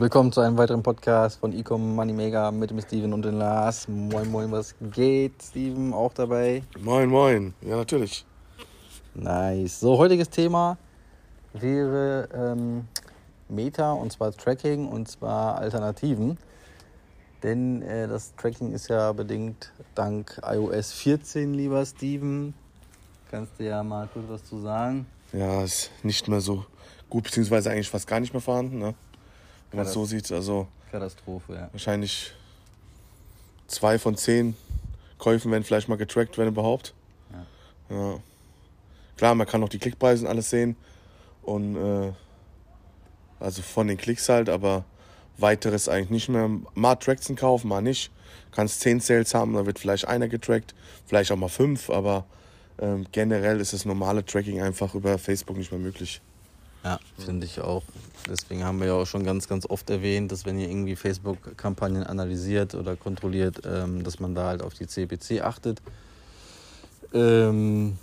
Willkommen zu einem weiteren Podcast von Ecom Money Mega mit dem Steven und dem Lars. Moin, moin, was geht? Steven auch dabei? Moin, moin. Ja, natürlich. Nice. So, heutiges Thema wäre ähm, Meta und zwar Tracking und zwar Alternativen. Denn äh, das Tracking ist ja bedingt dank iOS 14, lieber Steven. Kannst du ja mal kurz was zu sagen? Ja, ist nicht mehr so gut, beziehungsweise eigentlich fast gar nicht mehr vorhanden. Ne? Wenn man es so sieht, also. Katastrophe, ja. Wahrscheinlich zwei von zehn Käufen werden vielleicht mal getrackt, wenn überhaupt. Ja. ja. Klar, man kann auch die Klickpreise und alles sehen. Und äh, also von den Klicks halt, aber weiteres eigentlich nicht mehr. Mal Tracks kaufen, mal nicht. Kannst zehn Sales haben, da wird vielleicht einer getrackt, vielleicht auch mal fünf, aber ähm, generell ist das normale Tracking einfach über Facebook nicht mehr möglich. Ja, finde ich auch. Deswegen haben wir ja auch schon ganz, ganz oft erwähnt, dass wenn ihr irgendwie Facebook-Kampagnen analysiert oder kontrolliert, ähm, dass man da halt auf die CPC achtet. Ähm,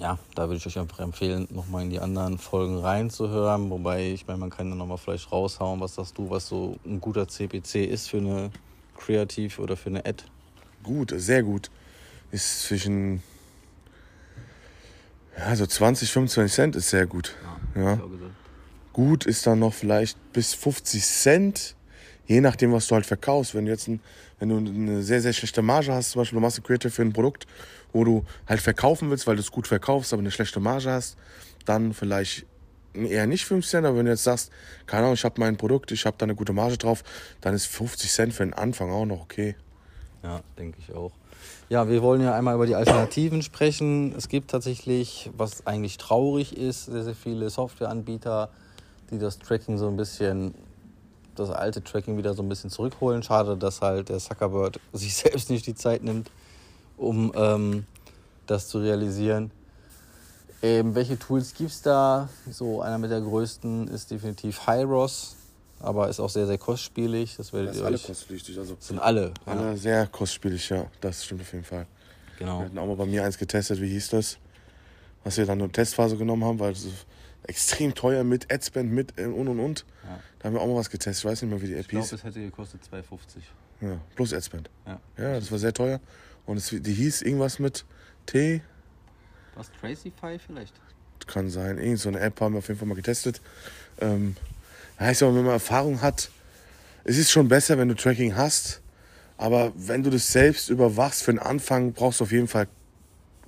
ja, da würde ich euch einfach empfehlen, nochmal in die anderen Folgen reinzuhören. Wobei, ich meine, man kann ja nochmal vielleicht raushauen, was sagst du, was so ein guter CPC ist für eine Kreativ oder für eine Ad? Gut, sehr gut. Ist zwischen ja, so 20, 25 Cent ist sehr gut. Ja. Ja. Gut ist dann noch vielleicht bis 50 Cent, je nachdem, was du halt verkaufst. Wenn du jetzt ein, wenn du eine sehr, sehr schlechte Marge hast, zum Beispiel du machst ein Creative für ein Produkt, wo du halt verkaufen willst, weil du es gut verkaufst, aber eine schlechte Marge hast, dann vielleicht eher nicht 5 Cent, aber wenn du jetzt sagst, keine Ahnung, ich habe mein Produkt, ich habe da eine gute Marge drauf, dann ist 50 Cent für den Anfang auch noch okay. Ja, denke ich auch. Ja, wir wollen ja einmal über die Alternativen sprechen. Es gibt tatsächlich, was eigentlich traurig ist, sehr, sehr viele Softwareanbieter, die das Tracking so ein bisschen, das alte Tracking wieder so ein bisschen zurückholen. Schade, dass halt der Zuckerberg sich selbst nicht die Zeit nimmt, um ähm, das zu realisieren. Ähm, welche Tools gibt es da? So einer mit der größten ist definitiv Hyros aber ist auch sehr, sehr kostspielig. Das werdet das ihr alle kostspielig. Also sind alle. Alle ja. sehr kostspielig, ja. Das stimmt auf jeden Fall. Genau. Wir hatten auch mal bei mir eins getestet, wie hieß das? Was wir dann eine Testphase genommen haben, weil es extrem teuer mit Adspend, mit äh, und und und. Ja. Da haben wir auch mal was getestet. Ich weiß nicht mehr, wie die App hieß. Ich glaube, es hätte gekostet 2,50. Ja, plus Adspend. Ja. ja, das war sehr teuer. Und es, die hieß irgendwas mit T. Was, Tracify vielleicht? Kann sein. Irgend so eine App haben wir auf jeden Fall mal getestet. Ähm, Heißt aber, wenn man Erfahrung hat, es ist schon besser, wenn du Tracking hast. Aber wenn du das selbst überwachst für den Anfang, brauchst du auf jeden Fall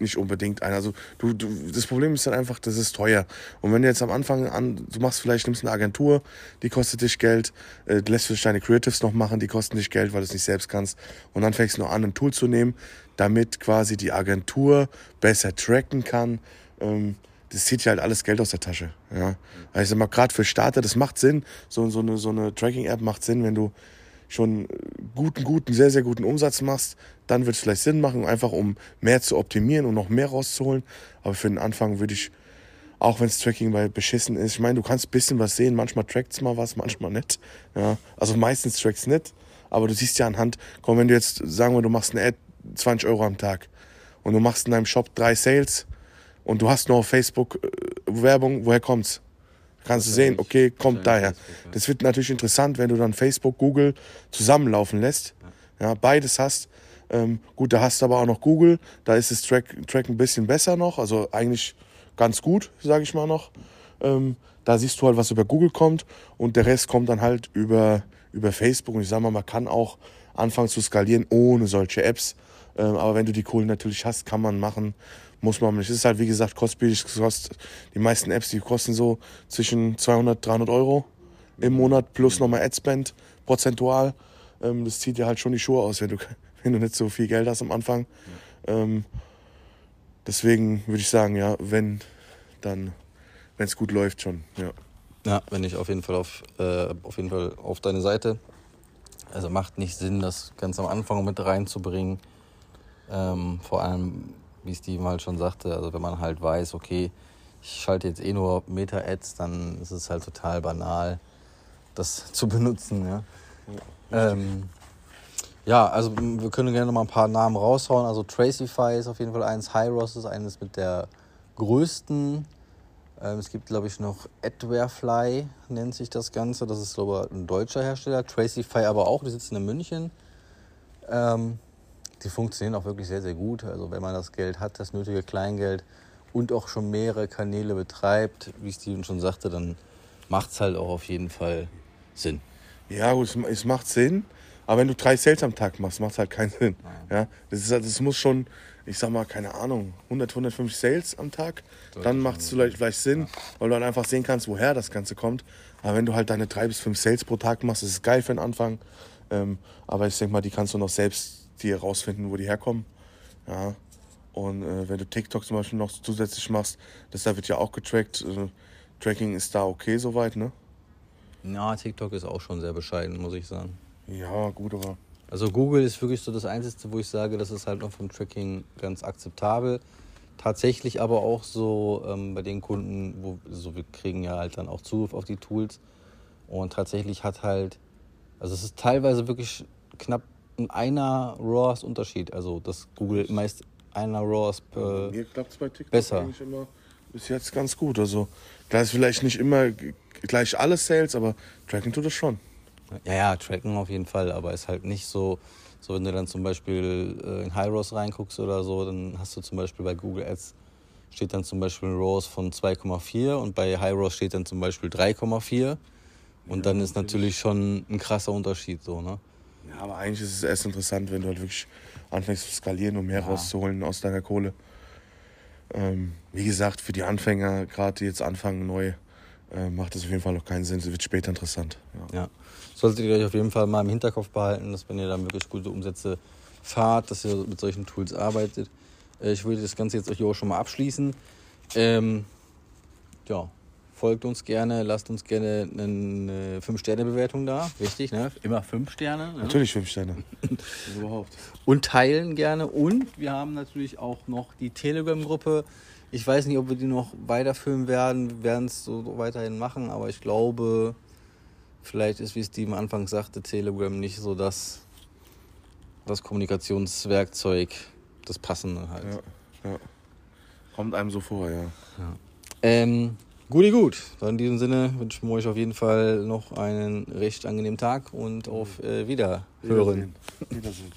nicht unbedingt einen. Also du, du, das Problem ist dann einfach, das ist teuer. Und wenn du jetzt am Anfang an, du machst vielleicht, nimmst eine Agentur, die kostet dich Geld, äh, lässt vielleicht deine Creatives noch machen, die kosten dich Geld, weil du es nicht selbst kannst. Und dann fängst du noch an, ein Tool zu nehmen, damit quasi die Agentur besser tracken kann. Ähm, das zieht ja halt alles Geld aus der Tasche. Ja. Also mal gerade für Starter, das macht Sinn. So, so eine, so eine Tracking-App macht Sinn, wenn du schon guten, guten, sehr, sehr guten Umsatz machst, dann wird es vielleicht Sinn machen, einfach um mehr zu optimieren und noch mehr rauszuholen. Aber für den Anfang würde ich, auch wenn das Tracking bei beschissen ist, ich meine, du kannst ein bisschen was sehen, manchmal trackt es mal was, manchmal nicht. Ja. Also meistens trackt es nicht, aber du siehst ja anhand, komm, wenn du jetzt, sagen wir, du machst eine Ad 20 Euro am Tag und du machst in deinem Shop drei Sales, und du hast nur auf Facebook äh, Werbung, woher kommt's? Kannst du sehen, okay, kommt daher. Das wird natürlich interessant, wenn du dann Facebook, Google zusammenlaufen lässt. Ja, beides hast. Ähm, gut, da hast du aber auch noch Google. Da ist das Track, Track ein bisschen besser noch. Also eigentlich ganz gut, sage ich mal noch. Ähm, da siehst du halt, was über Google kommt. Und der Rest kommt dann halt über, über Facebook. Und ich sage mal, man kann auch anfangen zu skalieren ohne solche Apps. Ähm, aber wenn du die Kohlen natürlich hast, kann man machen muss man nicht. Es ist halt, wie gesagt, kostspielig. Kostet, die meisten Apps, die kosten so zwischen 200, 300 Euro im Monat plus nochmal Adspend prozentual. Ähm, das zieht dir halt schon die Schuhe aus, wenn du, wenn du nicht so viel Geld hast am Anfang. Ähm, deswegen würde ich sagen, ja, wenn, dann, wenn es gut läuft schon, ja. Ja, wenn ich auf jeden Fall auf, äh, auf jeden Fall auf deine Seite. Also macht nicht Sinn, das ganz am Anfang mit reinzubringen. Ähm, vor allem wie Steven halt schon sagte, also wenn man halt weiß, okay, ich schalte jetzt eh nur Meta-Ads, dann ist es halt total banal, das zu benutzen. Ja, ja, ähm, ja also wir können gerne noch mal ein paar Namen raushauen. Also Tracify ist auf jeden Fall eins, Hyros ist eines mit der größten Ähm, es gibt, glaube ich, noch Adwarefly, nennt sich das Ganze. Das ist, glaube ich, ein deutscher Hersteller. Tracify aber auch, die sitzen in München. Ähm, die funktionieren auch wirklich sehr, sehr gut. Also wenn man das Geld hat, das nötige Kleingeld und auch schon mehrere Kanäle betreibt, wie Steven schon sagte, dann macht es halt auch auf jeden Fall Sinn. Ja, gut, es, es macht Sinn. Aber wenn du drei Sales am Tag machst, macht es halt keinen Sinn. Ja, das, ist, halt- das muss schon, ich sag mal, keine Ahnung, 100, 150 Sales am Tag. Dann macht es vielleicht, vielleicht Sinn, weil du dann einfach sehen kannst, woher das Ganze kommt. Aber wenn du halt deine drei bis fünf Sales pro Tag machst, ist geil für den Anfang. Ähm, aber ich denke mal, die kannst du noch selbst dir rausfinden, wo die herkommen. Ja. Und äh, wenn du TikTok zum Beispiel noch zusätzlich machst, das da wird ja auch getrackt. Äh, Tracking ist da okay soweit, ne? Ja, TikTok ist auch schon sehr bescheiden, muss ich sagen. Ja, gut, aber. Also Google ist wirklich so das Einzige, wo ich sage, das ist halt noch vom Tracking ganz akzeptabel. Tatsächlich aber auch so ähm, bei den Kunden, wo so wir kriegen ja halt dann auch Zugriff auf die Tools und tatsächlich hat halt, also es ist teilweise wirklich knapp einer RAWs Unterschied. Also dass Google meist einer RAWs per Mir klappt bei TikTok besser. eigentlich immer bis jetzt ganz gut. Also, da ist vielleicht nicht immer gleich alles Sales, aber Tracking tut das schon. Ja, ja, tracken auf jeden Fall, aber ist halt nicht so, so wenn du dann zum Beispiel äh, in High Rows reinguckst oder so, dann hast du zum Beispiel bei Google Ads steht dann zum Beispiel ein ROAS von 2,4 und bei High Rows steht dann zum Beispiel 3,4 und dann ist natürlich schon ein krasser Unterschied so, ne? Ja, aber eigentlich ist es erst interessant, wenn du halt wirklich anfängst zu skalieren, um mehr rauszuholen aus deiner Kohle. Ähm, wie gesagt, für die Anfänger, gerade die jetzt anfangen neu, äh, macht das auf jeden Fall noch keinen Sinn. Es wird später interessant. Ja. Ja. Solltet ihr euch auf jeden Fall mal im Hinterkopf behalten, dass wenn ihr dann wirklich gute Umsätze fahrt, dass ihr mit solchen Tools arbeitet. Äh, Ich würde das Ganze jetzt euch auch schon mal abschließen. Ähm, ja, folgt uns gerne, lasst uns gerne eine 5-Sterne-Bewertung da. Wichtig, ne? Immer 5 Sterne. Ne? Natürlich fünf Sterne. Überhaupt. Und teilen gerne. Und wir haben natürlich auch noch die Telegram-Gruppe. Ich weiß nicht, ob wir die noch weiterführen werden. Wir werden es so weiterhin machen, aber ich glaube, vielleicht ist, wie Steven Anfang sagte, Telegram nicht so das, das Kommunikationswerkzeug, das Passende halt. Ja, ja. Kommt einem so vor, ja. Ähm, guti gut. Dann in diesem Sinne wünschen wir euch auf jeden Fall noch einen recht angenehmen Tag und auf äh, Wiederhören. Wiedersehen. Wiedersehen.